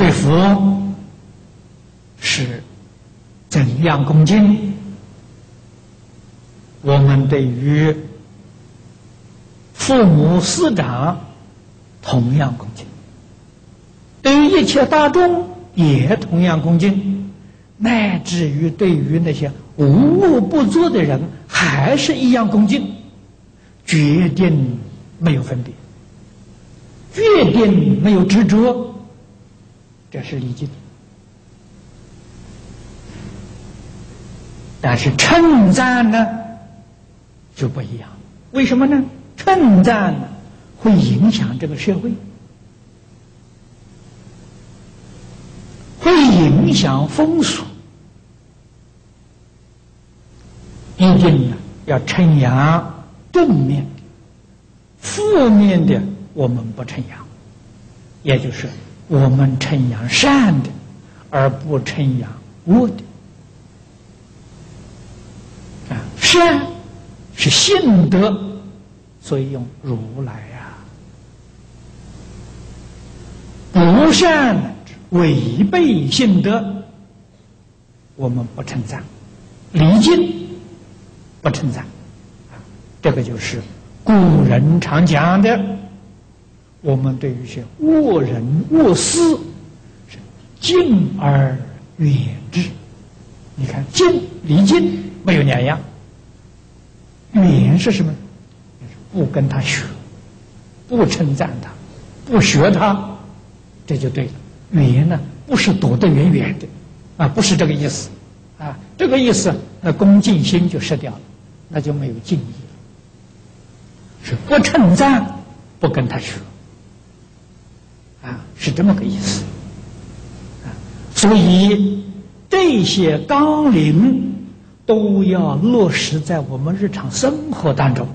对佛是怎样恭敬，我们对于父母师长同样恭敬，对于一切大众也同样恭敬，乃至于对于那些无恶不作的人，还是一样恭敬，决定没有分别，决定没有执着，这是礼敬。但是称赞呢就不一样，为什么呢？称赞呢会影响这个社会，会影响风俗，一定呢要称扬正面，负面的我们不称扬，也就是我们称扬善的，而不称扬恶的。啊善是信德，所以用如来呀。不善违背信德，我们不称赞；礼敬不称赞。这个就是古人常讲的，我们对于一些恶人恶事是敬而远之。你看，敬礼敬没有两样。远是什么？不跟他学，不称赞他，不学他，这就对了。远呢，不是躲得远远的，啊，不是这个意思，啊，这个意思，那恭敬心就失掉了，那就没有敬意了。是不称赞，不跟他学，啊，是这么个意思。啊，所以这些纲领。都要落实在我们日常生活当中，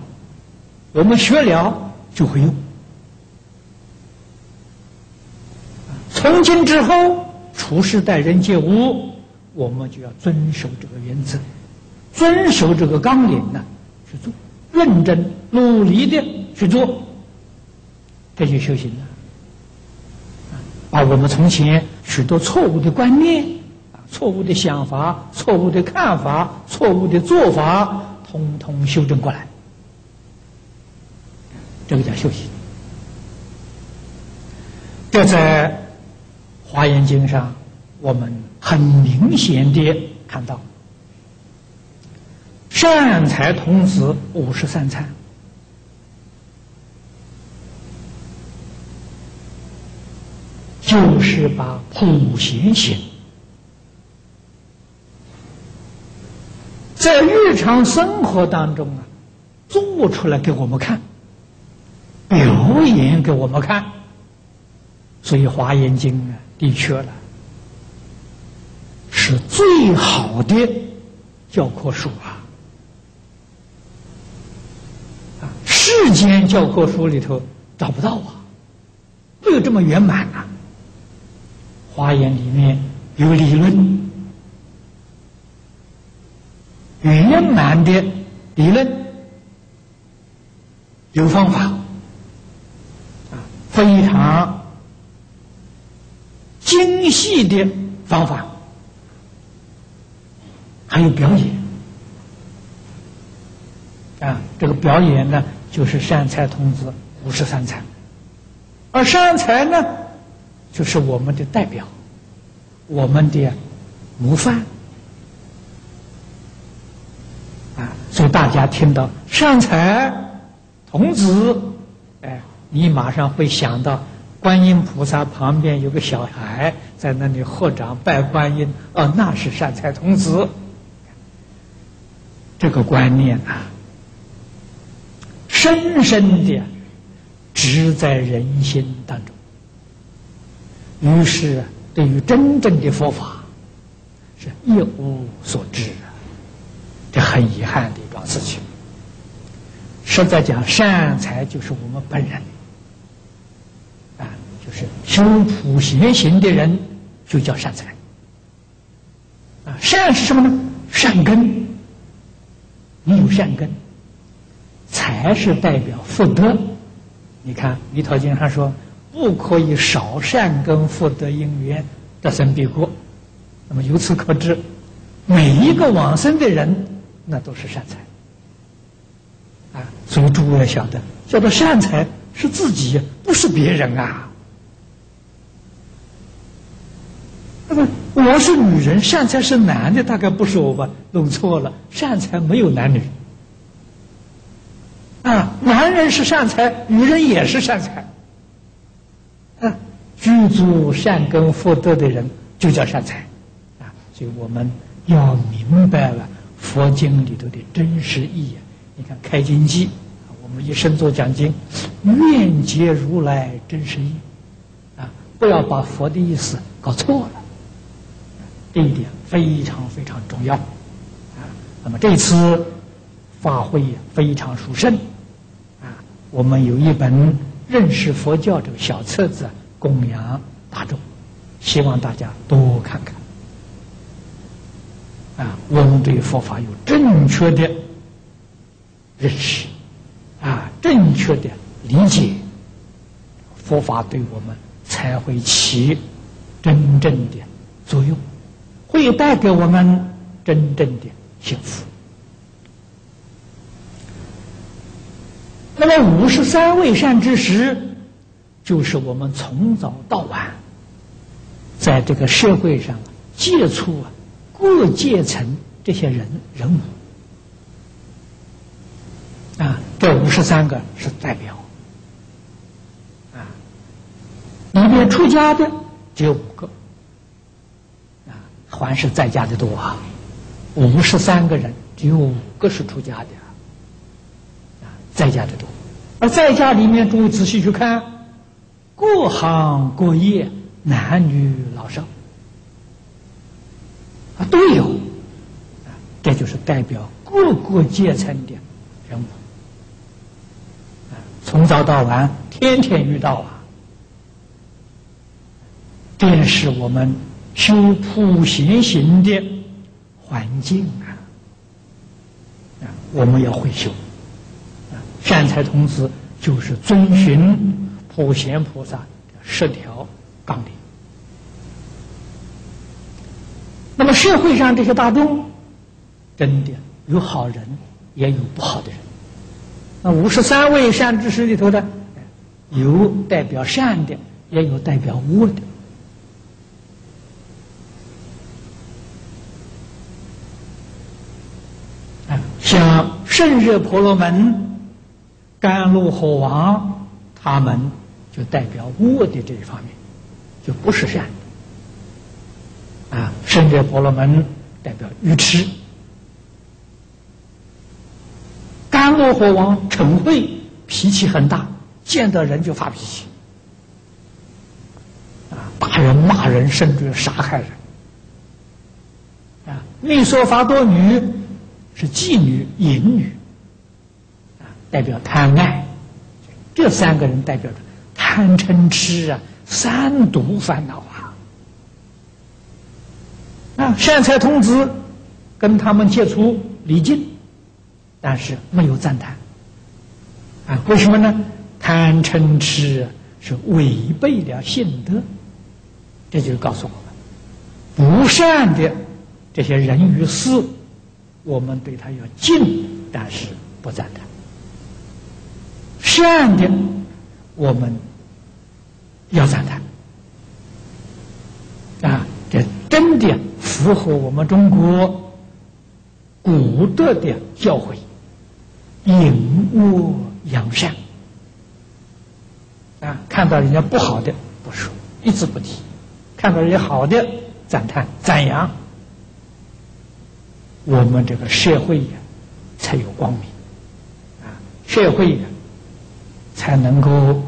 我们学了就会用。从今之后，处事待人接物，我们就要遵守这个原则，遵守这个纲领呢，去做，认真努力的去做，这就修行了。把我们从前许多错误的观念。错误的想法、错误的看法、错误的做法，通通修正过来，这个叫修行。这在《华严经》上，我们很明显的看到，善财童子五十三参，就是把普贤行。在日常生活当中啊，做出来给我们看，表演给我们看，所以《华严经》啊，的确了，是最好的教科书啊！啊，世间教科书里头找不到啊，没有这么圆满啊，《华严》里面有理论。圆满的理论，有方法，啊，非常精细的方法，还有表演，啊，这个表演呢，就是善财童子五十三参，而善财呢，就是我们的代表，我们的模范啊。所以大家听到善财童子，哎，你马上会想到观音菩萨旁边有个小孩在那里合掌拜观音，哦，那是善财童子。这个观念啊，深深的植在人心当中。于是，对于真正的佛法，是一无所知。这很遗憾的一桩事情。实在讲，善财就是我们本人，啊，就是修普贤行的人就叫善财。啊，善是什么呢？善根。你有善根，财是代表福德。你看《弥陀经》上说：“不可以少善根福德因缘得生彼国。那么由此可知，每一个往生的人，那都是善财啊。所以诸位要晓得，叫做善财是自己，不是别人啊。那么我是女人，善财是男的，大概不是我吧？弄错了，善财没有男女。啊，男人是善财，女人也是善财。啊，具足善根福德的人就叫善财。啊，所以我们要明白了佛经里头的真实意义。你看《开经记》，我们一生做讲经，愿解如来真实意。啊，不要把佛的意思搞错了。这一点非常非常重要。啊，那么这次发挥非常殊胜啊。我们有一本认识佛教这个小册子供养大众，希望大家多看看。啊，我们对佛法有正确的认识，啊，正确的理解，佛法对我们才会起真正的作用，会带给我们真正的幸福。那么五十三位善知识，就是我们从早到晚，在这个社会上接触啊各阶层这些人人物。啊，这五十三个是代表。啊，里面出家的只有五个。啊，还是在家的多啊，五十三个人只有五个是出家的。在家的多，而在家里面，诸位仔细去看，各行各业，男女老少。啊都有，这就是代表各个阶层的人物，从早到晚，天天遇到啊，这是我们修普贤行的环境啊，啊，我们要会修。善财童子就是遵循普贤菩萨十条纲领。那么社会上这些大众，真的有好人，也有不好的人。那五十三位善知识里头的，有代表善的，也有代表恶的。像圣热婆罗门。甘露火王，他们就代表恶的这一方面，就不是善的。啊，圣者婆罗门代表愚痴，甘罗火王嗔恚，脾气很大，见到人就发脾气，啊，打人、骂人，甚至杀害人。啊，密说法多女是妓女、淫女。代表贪爱，这三个人代表着贪嗔痴啊，三毒烦恼啊。啊，善财童子跟他们接触礼敬，但是没有赞叹。啊，为什么呢？贪嗔痴是违背了性德，这就告诉我们，不善的这些人与事，我们对他要敬，但是不赞叹。善的，我们要赞叹啊！这真的符合我们中国古德的教诲，隐恶扬善啊！看到人家不好的不说，一字不提；看到人家好的赞叹赞扬，我们这个社会呀才有光明啊！社会呀。才能够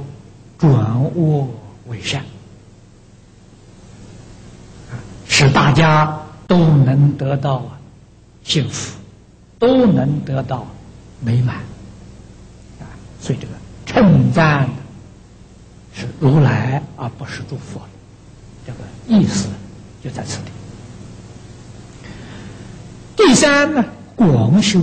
转恶为善，使大家都能得到幸福，都能得到美满啊！所以这个称赞是如来，而不是诸佛，这个意思就在此地。第三呢，广修